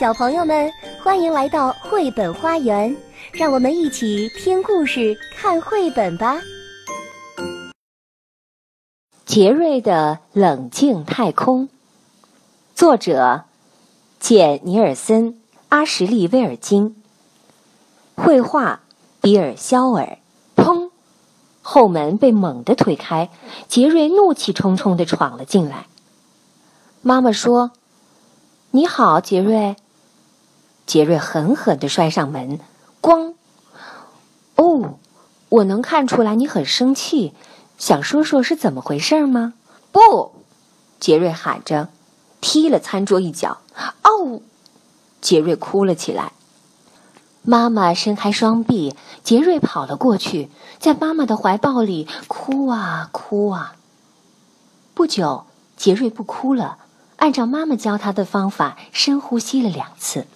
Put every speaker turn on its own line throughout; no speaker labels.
小朋友们，欢迎来到绘本花园，让我们一起听故事、看绘本吧。
杰瑞的冷静太空，作者简·尼尔森、阿什利·威尔金，绘画比尔·肖尔。砰！后门被猛地推开，杰瑞怒气冲冲地闯了进来。妈妈说：“你好，杰瑞。”杰瑞狠狠地摔上门，咣！哦，我能看出来你很生气，想说说是怎么回事吗？不！杰瑞喊着，踢了餐桌一脚。哦！杰瑞哭了起来。妈妈伸开双臂，杰瑞跑了过去，在妈妈的怀抱里哭啊哭啊。不久，杰瑞不哭了。按照妈妈教他的方法，深呼吸了两次。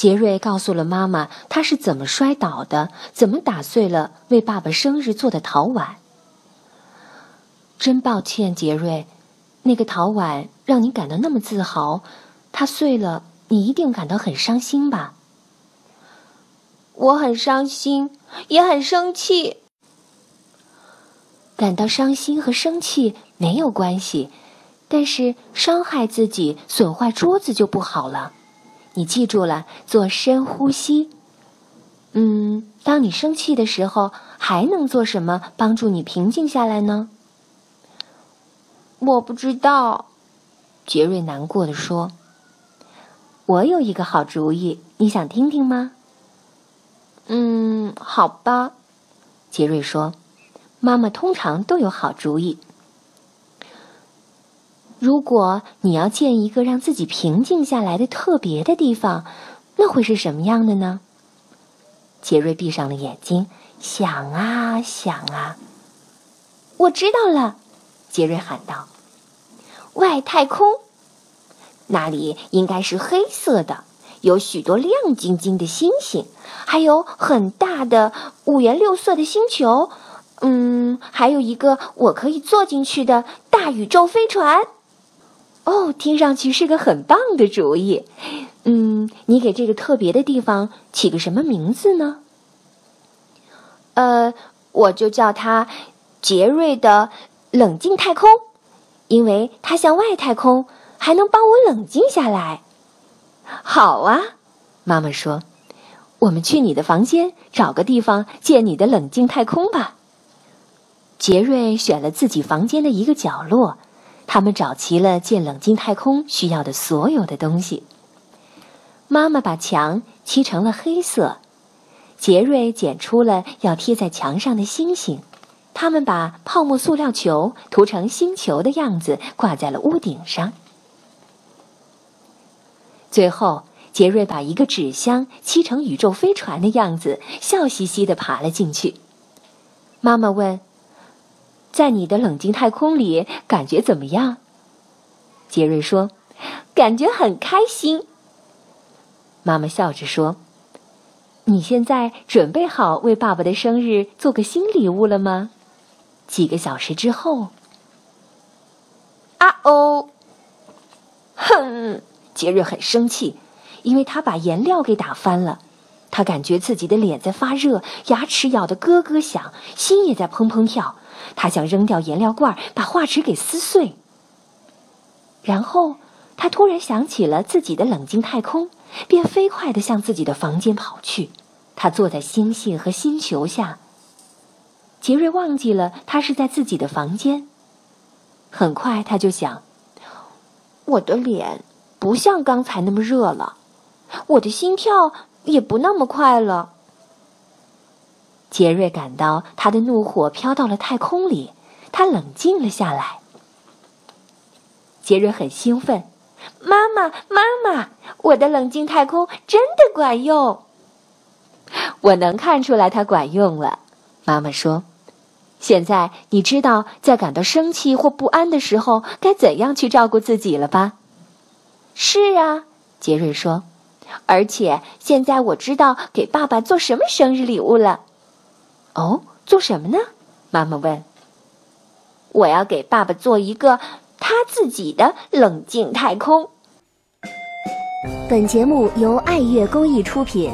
杰瑞告诉了妈妈他是怎么摔倒的，怎么打碎了为爸爸生日做的陶碗。真抱歉，杰瑞，那个陶碗让你感到那么自豪，它碎了，你一定感到很伤心吧？
我很伤心，也很生气。
感到伤心和生气没有关系。但是伤害自己、损坏桌子就不好了。你记住了，做深呼吸。嗯，当你生气的时候，还能做什么帮助你平静下来呢？
我不知道。
杰瑞难过的说：“我有一个好主意，你想听听吗？”
嗯，好吧。
杰瑞说：“妈妈通常都有好主意。”如果你要建一个让自己平静下来的特别的地方，那会是什么样的呢？杰瑞闭上了眼睛，想啊想啊。我知道了，杰瑞喊道：“
外太空，那里应该是黑色的，有许多亮晶晶的星星，还有很大的五颜六色的星球。嗯，还有一个我可以坐进去的大宇宙飞船。”
哦，听上去是个很棒的主意。嗯，你给这个特别的地方起个什么名字呢？
呃，我就叫它杰瑞的冷静太空，因为它像外太空，还能帮我冷静下来。
好啊，妈妈说，我们去你的房间找个地方建你的冷静太空吧。杰瑞选了自己房间的一个角落。他们找齐了建冷静太空需要的所有的东西。妈妈把墙漆成了黑色，杰瑞剪出了要贴在墙上的星星。他们把泡沫塑料球涂成星球的样子，挂在了屋顶上。最后，杰瑞把一个纸箱漆成宇宙飞船的样子，笑嘻嘻地爬了进去。妈妈问。在你的冷静太空里，感觉怎么样？杰瑞说：“
感觉很开心。”
妈妈笑着说：“你现在准备好为爸爸的生日做个新礼物了吗？”几个小时之后，
啊哦！
哼！杰瑞很生气，因为他把颜料给打翻了。他感觉自己的脸在发热，牙齿咬得咯咯响，心也在砰砰跳。他想扔掉颜料罐，把画纸给撕碎。然后他突然想起了自己的冷静太空，便飞快地向自己的房间跑去。他坐在星星和星球下。杰瑞忘记了他是在自己的房间。很快他就想：我的脸不像刚才那么热了，我的心跳也不那么快了。杰瑞感到他的怒火飘到了太空里，他冷静了下来。杰瑞很兴奋：“
妈妈，妈妈，我的冷静太空真的管用！”
我能看出来它管用了，妈妈说：“现在你知道在感到生气或不安的时候该怎样去照顾自己了吧？”“
是啊。”杰瑞说，“而且现在我知道给爸爸做什么生日礼物了。”
哦，做什么呢？妈妈问。
我要给爸爸做一个他自己的冷静太空。
本节目由爱乐公益出品。